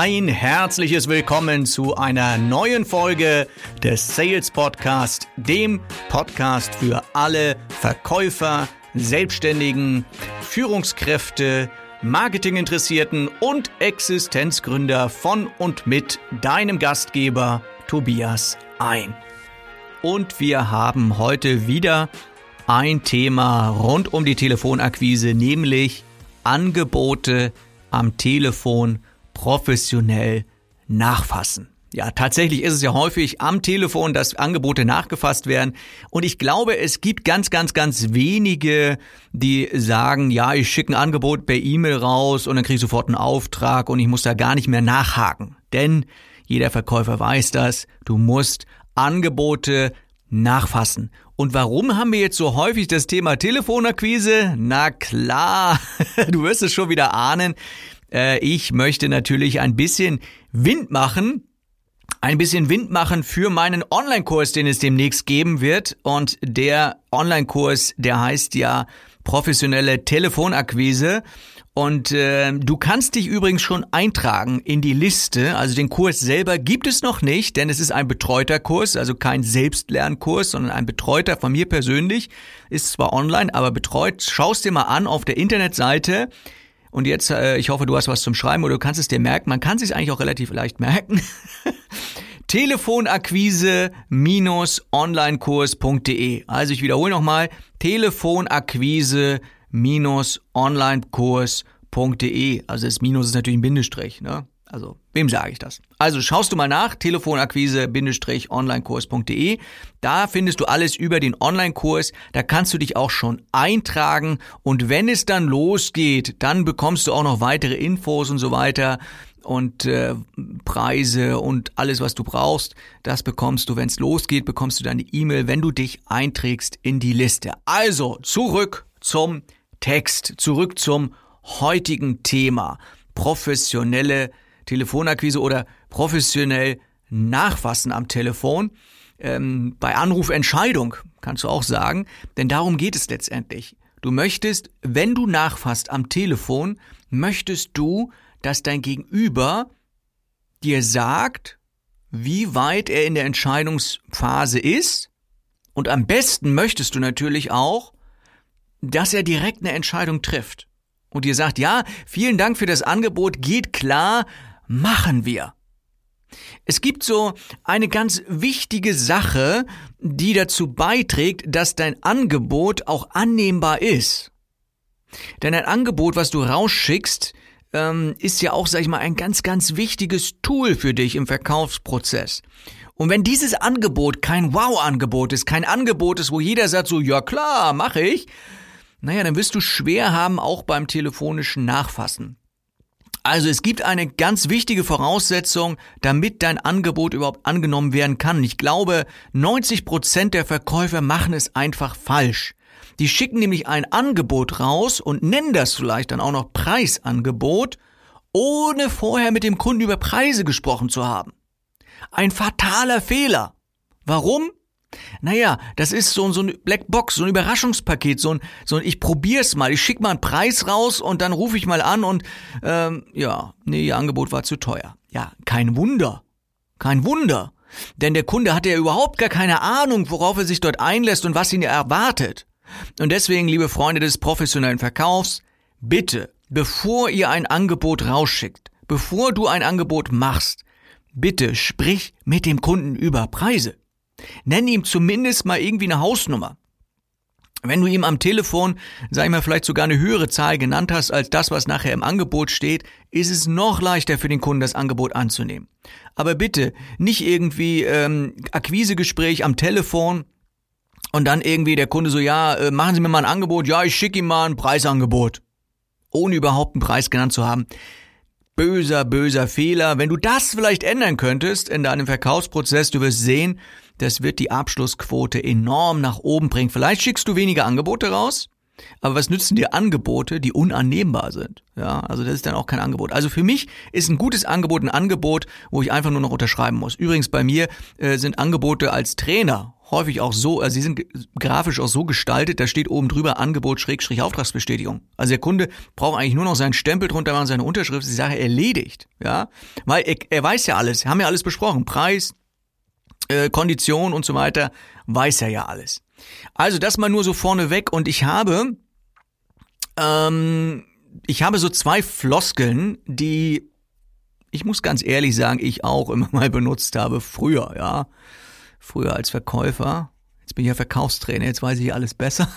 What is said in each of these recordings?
Ein herzliches Willkommen zu einer neuen Folge des Sales Podcast, dem Podcast für alle Verkäufer, Selbstständigen, Führungskräfte, Marketinginteressierten und Existenzgründer von und mit deinem Gastgeber Tobias ein. Und wir haben heute wieder ein Thema rund um die Telefonakquise, nämlich Angebote am Telefon professionell nachfassen. Ja, tatsächlich ist es ja häufig am Telefon, dass Angebote nachgefasst werden. Und ich glaube, es gibt ganz, ganz, ganz wenige, die sagen, ja, ich schicke ein Angebot per E-Mail raus und dann kriege ich sofort einen Auftrag und ich muss da gar nicht mehr nachhaken. Denn jeder Verkäufer weiß das, du musst Angebote nachfassen. Und warum haben wir jetzt so häufig das Thema Telefonakquise? Na klar, du wirst es schon wieder ahnen. Äh, ich möchte natürlich ein bisschen Wind machen, ein bisschen Wind machen für meinen Online-Kurs, den es demnächst geben wird. Und der Online-Kurs, der heißt ja professionelle Telefonakquise. Und äh, du kannst dich übrigens schon eintragen in die Liste. Also den Kurs selber gibt es noch nicht, denn es ist ein betreuter Kurs, also kein Selbstlernkurs, sondern ein betreuter von mir persönlich. Ist zwar online, aber betreut. Schaust dir mal an auf der Internetseite und jetzt, äh, ich hoffe, du hast was zum Schreiben oder du kannst es dir merken. Man kann es sich eigentlich auch relativ leicht merken. Telefonakquise-onlinekurs.de. Also ich wiederhole nochmal. Telefonakquise-onlinekurs.de. Also das Minus ist natürlich ein Bindestrich, ne? Also, wem sage ich das? Also, schaust du mal nach, telefonakquise-onlinekurs.de. Da findest du alles über den Online-Kurs. Da kannst du dich auch schon eintragen. Und wenn es dann losgeht, dann bekommst du auch noch weitere Infos und so weiter und äh, Preise und alles, was du brauchst. Das bekommst du, wenn es losgeht, bekommst du die E-Mail, wenn du dich einträgst in die Liste. Also, zurück zum Text, zurück zum heutigen Thema. Professionelle Telefonakquise oder professionell nachfassen am Telefon. Ähm, bei Anrufentscheidung kannst du auch sagen, denn darum geht es letztendlich. Du möchtest, wenn du nachfasst am Telefon, möchtest du, dass dein Gegenüber dir sagt, wie weit er in der Entscheidungsphase ist. Und am besten möchtest du natürlich auch, dass er direkt eine Entscheidung trifft und dir sagt, ja, vielen Dank für das Angebot, geht klar, machen wir. Es gibt so eine ganz wichtige Sache, die dazu beiträgt, dass dein Angebot auch annehmbar ist. Denn ein Angebot, was du rausschickst, ähm, ist ja auch, sag ich mal, ein ganz, ganz wichtiges Tool für dich im Verkaufsprozess. Und wenn dieses Angebot kein Wow-Angebot ist, kein Angebot ist, wo jeder sagt so, ja klar, mache ich, naja, dann wirst du schwer haben, auch beim telefonischen Nachfassen. Also es gibt eine ganz wichtige Voraussetzung, damit dein Angebot überhaupt angenommen werden kann. Ich glaube, 90 Prozent der Verkäufer machen es einfach falsch. Die schicken nämlich ein Angebot raus und nennen das vielleicht dann auch noch Preisangebot, ohne vorher mit dem Kunden über Preise gesprochen zu haben. Ein fataler Fehler. Warum? Naja, das ist so, so ein Blackbox, so ein Überraschungspaket, so ein, so ein ich probier's mal, ich schick mal einen Preis raus und dann rufe ich mal an und ähm, ja, nee, ihr Angebot war zu teuer. Ja, kein Wunder. Kein Wunder. Denn der Kunde hatte ja überhaupt gar keine Ahnung, worauf er sich dort einlässt und was ihn erwartet. Und deswegen, liebe Freunde des professionellen Verkaufs, bitte, bevor ihr ein Angebot rausschickt, bevor du ein Angebot machst, bitte sprich mit dem Kunden über Preise. Nenn ihm zumindest mal irgendwie eine Hausnummer. Wenn du ihm am Telefon, sag ich mal, vielleicht sogar eine höhere Zahl genannt hast als das, was nachher im Angebot steht, ist es noch leichter für den Kunden, das Angebot anzunehmen. Aber bitte nicht irgendwie ähm, Akquisegespräch am Telefon und dann irgendwie der Kunde so, ja, äh, machen Sie mir mal ein Angebot, ja, ich schicke ihm mal ein Preisangebot, ohne überhaupt einen Preis genannt zu haben. Böser, böser Fehler. Wenn du das vielleicht ändern könntest in deinem Verkaufsprozess, du wirst sehen, das wird die Abschlussquote enorm nach oben bringen. Vielleicht schickst du weniger Angebote raus, Aber was nützen dir Angebote, die unannehmbar sind? Ja, also das ist dann auch kein Angebot. Also für mich ist ein gutes Angebot ein Angebot, wo ich einfach nur noch unterschreiben muss. Übrigens bei mir äh, sind Angebote als Trainer häufig auch so, also sie sind grafisch auch so gestaltet, da steht oben drüber Angebot Schrägstrich Auftragsbestätigung. Also der Kunde braucht eigentlich nur noch seinen Stempel drunter machen, seine Unterschrift, die Sache erledigt, ja, weil er, er weiß ja alles, haben ja alles besprochen, Preis, äh, Kondition und so weiter, weiß er ja alles. Also das mal nur so vorneweg und ich habe, ähm, ich habe so zwei Floskeln, die ich muss ganz ehrlich sagen, ich auch immer mal benutzt habe früher, ja früher als Verkäufer. Jetzt bin ich ja Verkaufstrainer, jetzt weiß ich alles besser.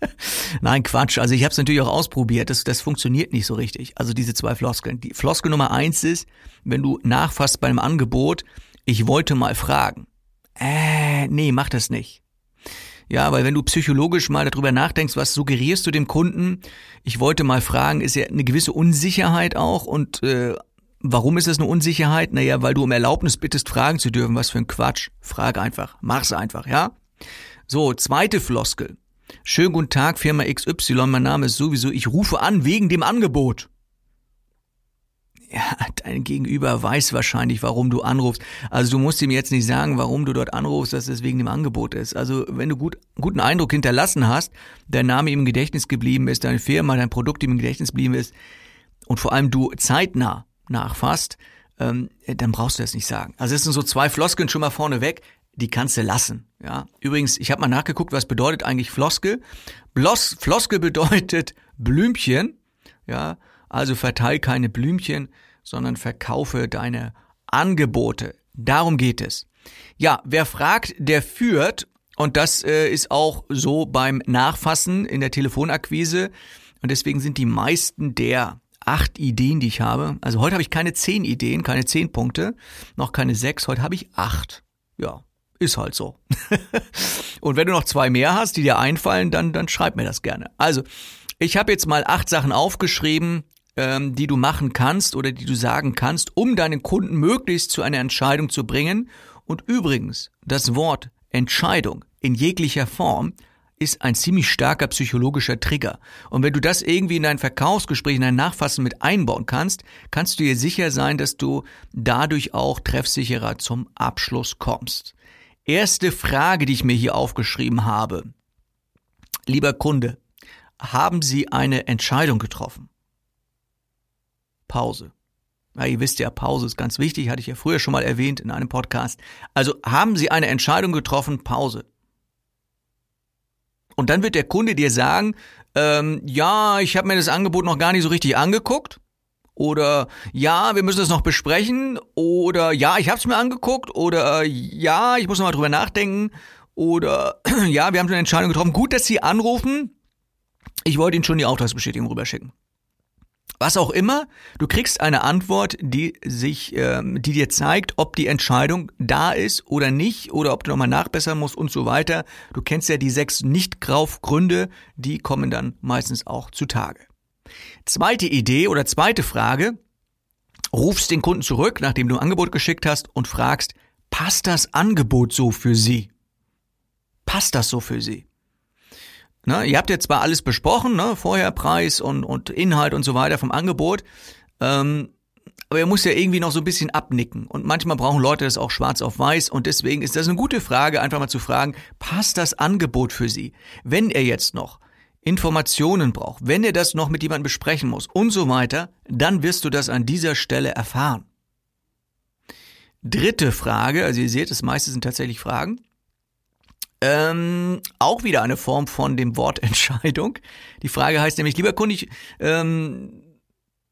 Nein, Quatsch. Also ich habe es natürlich auch ausprobiert. Das, das funktioniert nicht so richtig. Also diese zwei Floskeln. Die Floskel Nummer eins ist, wenn du nachfasst bei einem Angebot, ich wollte mal fragen. Äh, nee, mach das nicht. Ja, weil wenn du psychologisch mal darüber nachdenkst, was suggerierst du dem Kunden? Ich wollte mal fragen, ist ja eine gewisse Unsicherheit auch und äh, Warum ist es eine Unsicherheit? Naja, weil du um Erlaubnis bittest, fragen zu dürfen. Was für ein Quatsch. Frag einfach. Mach's einfach, ja? So, zweite Floskel. Schönen guten Tag, Firma XY. Mein Name ist sowieso. Ich rufe an wegen dem Angebot. Ja, dein Gegenüber weiß wahrscheinlich, warum du anrufst. Also du musst ihm jetzt nicht sagen, warum du dort anrufst, dass es wegen dem Angebot ist. Also wenn du gut, guten Eindruck hinterlassen hast, dein Name ihm im Gedächtnis geblieben ist, deine Firma, dein Produkt ihm im Gedächtnis geblieben ist und vor allem du zeitnah nachfasst, ähm, dann brauchst du das nicht sagen. Also es sind so zwei Floskeln schon mal vorne weg, die kannst du lassen. Ja. Übrigens, ich habe mal nachgeguckt, was bedeutet eigentlich Floskel. Blos, Floskel bedeutet Blümchen. Ja, also verteil keine Blümchen, sondern verkaufe deine Angebote. Darum geht es. Ja, wer fragt, der führt. Und das äh, ist auch so beim Nachfassen in der Telefonakquise. Und deswegen sind die meisten der acht Ideen, die ich habe. Also heute habe ich keine zehn Ideen, keine zehn Punkte, noch keine sechs, heute habe ich acht. Ja, ist halt so. und wenn du noch zwei mehr hast, die dir einfallen, dann, dann schreib mir das gerne. Also, ich habe jetzt mal acht Sachen aufgeschrieben, ähm, die du machen kannst oder die du sagen kannst, um deinen Kunden möglichst zu einer Entscheidung zu bringen. Und übrigens, das Wort Entscheidung in jeglicher Form ist ein ziemlich starker psychologischer Trigger. Und wenn du das irgendwie in dein Verkaufsgespräch, in dein Nachfassen mit einbauen kannst, kannst du dir sicher sein, dass du dadurch auch treffsicherer zum Abschluss kommst. Erste Frage, die ich mir hier aufgeschrieben habe. Lieber Kunde, haben Sie eine Entscheidung getroffen? Pause. Ja, ihr wisst ja, Pause ist ganz wichtig, hatte ich ja früher schon mal erwähnt in einem Podcast. Also haben Sie eine Entscheidung getroffen? Pause. Und dann wird der Kunde dir sagen, ähm, ja, ich habe mir das Angebot noch gar nicht so richtig angeguckt. Oder ja, wir müssen das noch besprechen. Oder ja, ich habe es mir angeguckt. Oder ja, ich muss noch mal drüber nachdenken. Oder ja, wir haben schon eine Entscheidung getroffen. Gut, dass Sie anrufen. Ich wollte Ihnen schon die Auftragsbestätigung rüberschicken. Was auch immer, du kriegst eine Antwort, die sich, ähm, die dir zeigt, ob die Entscheidung da ist oder nicht oder ob du nochmal nachbessern musst und so weiter. Du kennst ja die sechs Nicht-Grauf-Gründe, die kommen dann meistens auch zutage. Zweite Idee oder zweite Frage, rufst den Kunden zurück, nachdem du ein Angebot geschickt hast und fragst, passt das Angebot so für Sie? Passt das so für Sie? Ne, ihr habt jetzt zwar alles besprochen, ne, vorher Preis und, und Inhalt und so weiter vom Angebot, ähm, aber er muss ja irgendwie noch so ein bisschen abnicken. Und manchmal brauchen Leute das auch schwarz auf weiß. Und deswegen ist das eine gute Frage, einfach mal zu fragen, passt das Angebot für Sie? Wenn er jetzt noch Informationen braucht, wenn er das noch mit jemandem besprechen muss und so weiter, dann wirst du das an dieser Stelle erfahren. Dritte Frage, also ihr seht, das meiste sind tatsächlich Fragen. Ähm, auch wieder eine Form von dem Wort Entscheidung. Die Frage heißt nämlich, lieber Kunde, ich ähm,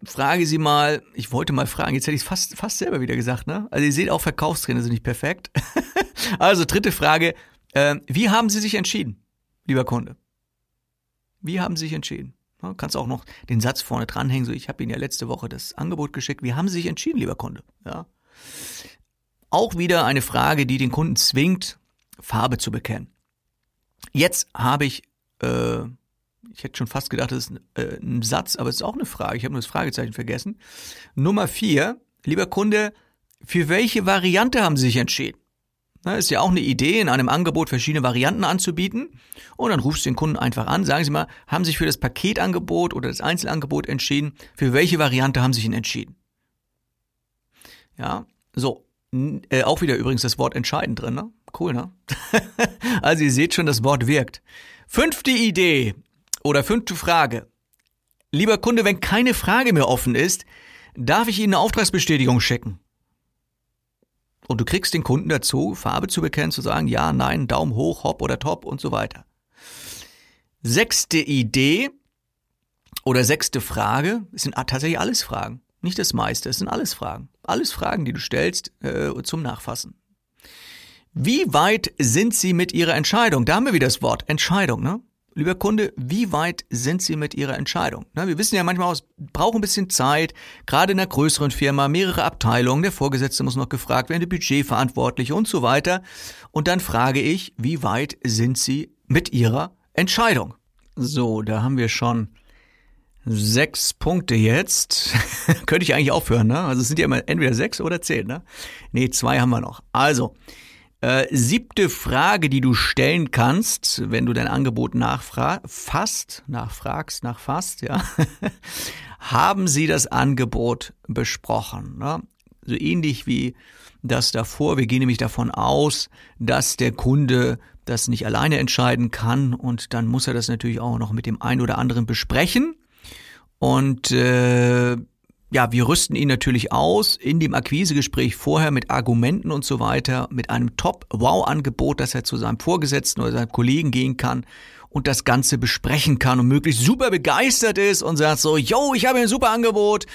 frage Sie mal, ich wollte mal fragen, jetzt hätte ich es fast, fast selber wieder gesagt, ne? Also ihr seht auch Verkaufstrainer sind nicht perfekt. also dritte Frage, äh, wie haben Sie sich entschieden, lieber Kunde? Wie haben Sie sich entschieden? Ja, kannst auch noch den Satz vorne dranhängen, so ich habe Ihnen ja letzte Woche das Angebot geschickt. Wie haben Sie sich entschieden, lieber Kunde? Ja. Auch wieder eine Frage, die den Kunden zwingt, Farbe zu bekennen. Jetzt habe ich, äh, ich hätte schon fast gedacht, das ist ein, äh, ein Satz, aber es ist auch eine Frage. Ich habe nur das Fragezeichen vergessen. Nummer vier, lieber Kunde, für welche Variante haben Sie sich entschieden? Das ist ja auch eine Idee, in einem Angebot verschiedene Varianten anzubieten. Und dann rufst du den Kunden einfach an, sagen Sie mal, haben Sie sich für das Paketangebot oder das Einzelangebot entschieden? Für welche Variante haben Sie sich entschieden? Ja, so. Äh, auch wieder übrigens das Wort entscheidend drin, ne? Cool, ne? also ihr seht schon, das Wort wirkt. Fünfte Idee oder fünfte Frage. Lieber Kunde, wenn keine Frage mehr offen ist, darf ich Ihnen eine Auftragsbestätigung schicken. Und du kriegst den Kunden dazu, Farbe zu bekennen, zu sagen, ja, nein, Daumen hoch, hopp oder top und so weiter. Sechste Idee oder sechste Frage, sind tatsächlich alles Fragen, nicht das meiste, es sind alles Fragen. Alles Fragen, die du stellst äh, zum Nachfassen. Wie weit sind Sie mit Ihrer Entscheidung? Da haben wir wieder das Wort Entscheidung, ne? Lieber Kunde, wie weit sind Sie mit Ihrer Entscheidung? Na, wir wissen ja manchmal, es braucht ein bisschen Zeit, gerade in einer größeren Firma, mehrere Abteilungen, der Vorgesetzte muss noch gefragt werden, der Budgetverantwortliche und so weiter. Und dann frage ich, wie weit sind Sie mit Ihrer Entscheidung? So, da haben wir schon sechs Punkte jetzt. Könnte ich eigentlich aufhören, ne? Also es sind ja immer entweder sechs oder zehn, ne? Nee, zwei haben wir noch. Also, äh, siebte Frage, die du stellen kannst, wenn du dein Angebot nachfasst, nachfragst, nachfasst, ja. Haben Sie das Angebot besprochen? Ne? So ähnlich wie das davor. Wir gehen nämlich davon aus, dass der Kunde das nicht alleine entscheiden kann und dann muss er das natürlich auch noch mit dem einen oder anderen besprechen. Und äh, ja, wir rüsten ihn natürlich aus in dem Akquisegespräch vorher mit Argumenten und so weiter, mit einem Top-Wow-Angebot, dass er zu seinem Vorgesetzten oder seinem Kollegen gehen kann und das Ganze besprechen kann und möglichst super begeistert ist und sagt so, yo, ich habe ein super Angebot.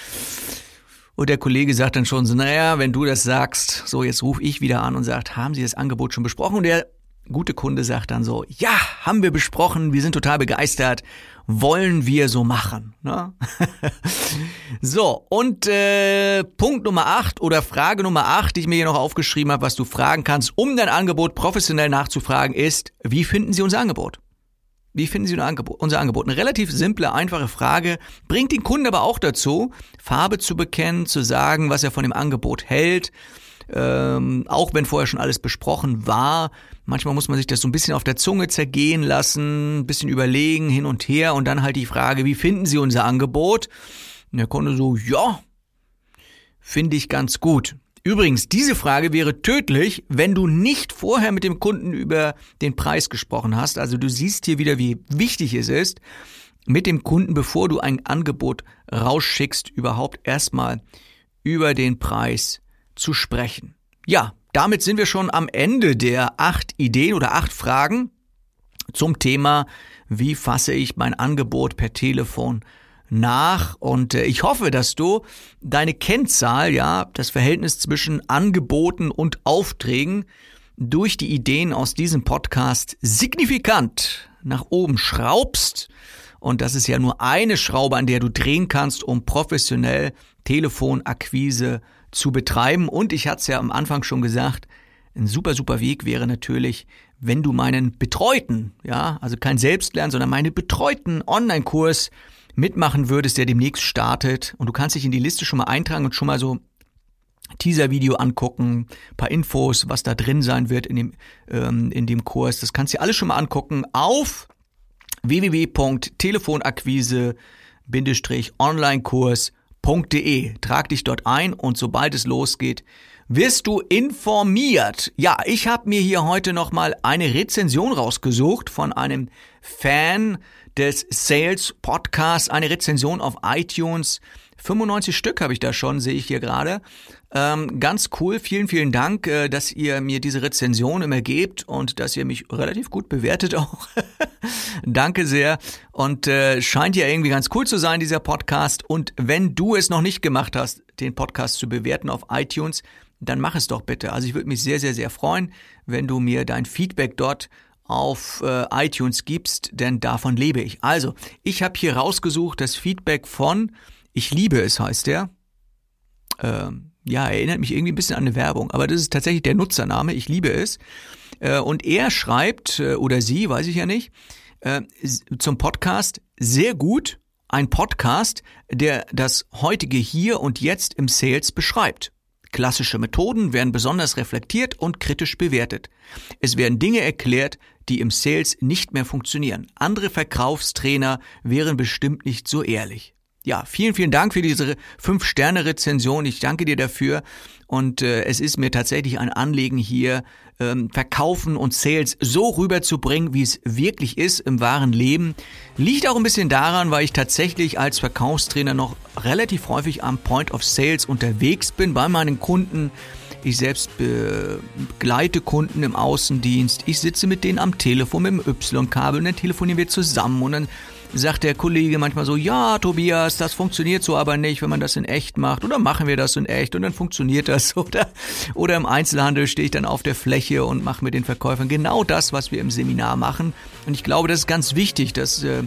Und der Kollege sagt dann schon so, naja, wenn du das sagst, so jetzt rufe ich wieder an und sagt, haben Sie das Angebot schon besprochen? Und der gute Kunde sagt dann so, ja, haben wir besprochen, wir sind total begeistert, wollen wir so machen. Ne? so, und äh, Punkt Nummer 8 oder Frage Nummer 8, die ich mir hier noch aufgeschrieben habe, was du fragen kannst, um dein Angebot professionell nachzufragen, ist, wie finden Sie unser Angebot? Wie finden Sie unser Angebot? Eine relativ simple, einfache Frage, bringt den Kunden aber auch dazu, Farbe zu bekennen, zu sagen, was er von dem Angebot hält, ähm, auch wenn vorher schon alles besprochen war. Manchmal muss man sich das so ein bisschen auf der Zunge zergehen lassen, ein bisschen überlegen, hin und her und dann halt die Frage, wie finden Sie unser Angebot? Und der Kunde so, ja, finde ich ganz gut. Übrigens, diese Frage wäre tödlich, wenn du nicht vorher mit dem Kunden über den Preis gesprochen hast. Also du siehst hier wieder, wie wichtig es ist, mit dem Kunden, bevor du ein Angebot rausschickst, überhaupt erstmal über den Preis zu sprechen. Ja, damit sind wir schon am Ende der acht Ideen oder acht Fragen zum Thema, wie fasse ich mein Angebot per Telefon nach und äh, ich hoffe, dass du deine Kennzahl, ja, das Verhältnis zwischen Angeboten und Aufträgen durch die Ideen aus diesem Podcast signifikant nach oben schraubst. Und das ist ja nur eine Schraube, an der du drehen kannst, um professionell Telefonakquise zu betreiben. Und ich hatte es ja am Anfang schon gesagt, ein super, super Weg wäre natürlich, wenn du meinen betreuten, ja, also kein Selbstlernen, sondern meinen betreuten Online-Kurs mitmachen würdest, der demnächst startet. Und du kannst dich in die Liste schon mal eintragen und schon mal so Teaser-Video angucken, paar Infos, was da drin sein wird in dem, ähm, in dem Kurs. Das kannst du dir alles schon mal angucken auf www.telefonakquise-onlinekurs.com www.ftf.de. Trag dich dort ein und sobald es losgeht, wirst du informiert. Ja, ich habe mir hier heute nochmal eine Rezension rausgesucht von einem Fan des Sales Podcasts, eine Rezension auf iTunes 95 Stück habe ich da schon, sehe ich hier gerade. Ähm, ganz cool, vielen, vielen Dank, äh, dass ihr mir diese Rezension immer gebt und dass ihr mich relativ gut bewertet auch. Danke sehr. Und äh, scheint ja irgendwie ganz cool zu sein, dieser Podcast. Und wenn du es noch nicht gemacht hast, den Podcast zu bewerten auf iTunes, dann mach es doch bitte. Also ich würde mich sehr, sehr, sehr freuen, wenn du mir dein Feedback dort auf äh, iTunes gibst, denn davon lebe ich. Also, ich habe hier rausgesucht das Feedback von ich liebe es heißt der. Ähm, ja, erinnert mich irgendwie ein bisschen an eine Werbung, aber das ist tatsächlich der Nutzername. Ich liebe es. Äh, und er schreibt, äh, oder sie, weiß ich ja nicht, äh, zum Podcast sehr gut. Ein Podcast, der das heutige Hier und Jetzt im Sales beschreibt. Klassische Methoden werden besonders reflektiert und kritisch bewertet. Es werden Dinge erklärt, die im Sales nicht mehr funktionieren. Andere Verkaufstrainer wären bestimmt nicht so ehrlich. Ja, vielen, vielen Dank für diese 5-Sterne-Rezension. Ich danke dir dafür. Und äh, es ist mir tatsächlich ein Anliegen hier, ähm, Verkaufen und Sales so rüberzubringen, wie es wirklich ist im wahren Leben. Liegt auch ein bisschen daran, weil ich tatsächlich als Verkaufstrainer noch relativ häufig am Point of Sales unterwegs bin bei meinen Kunden. Ich selbst begleite Kunden im Außendienst. Ich sitze mit denen am Telefon mit dem Y-Kabel und dann telefonieren wir zusammen und dann sagt der Kollege manchmal so, ja, Tobias, das funktioniert so aber nicht, wenn man das in echt macht. Oder machen wir das in echt und dann funktioniert das. Oder, oder im Einzelhandel stehe ich dann auf der Fläche und mache mit den Verkäufern genau das, was wir im Seminar machen. Und ich glaube, das ist ganz wichtig, dass äh,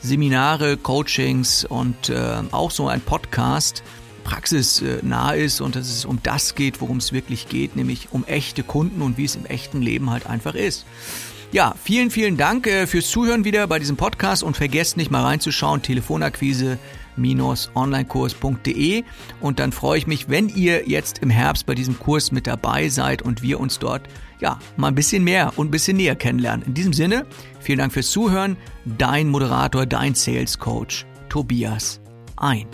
Seminare, Coachings und äh, auch so ein Podcast praxisnah ist und dass es um das geht, worum es wirklich geht, nämlich um echte Kunden und wie es im echten Leben halt einfach ist. Ja, vielen, vielen Dank äh, fürs Zuhören wieder bei diesem Podcast und vergesst nicht mal reinzuschauen, Telefonakquise onlinekurs.de und dann freue ich mich, wenn ihr jetzt im Herbst bei diesem Kurs mit dabei seid und wir uns dort ja mal ein bisschen mehr und ein bisschen näher kennenlernen. In diesem Sinne, vielen Dank fürs Zuhören. Dein Moderator, dein Sales Coach, Tobias Ein.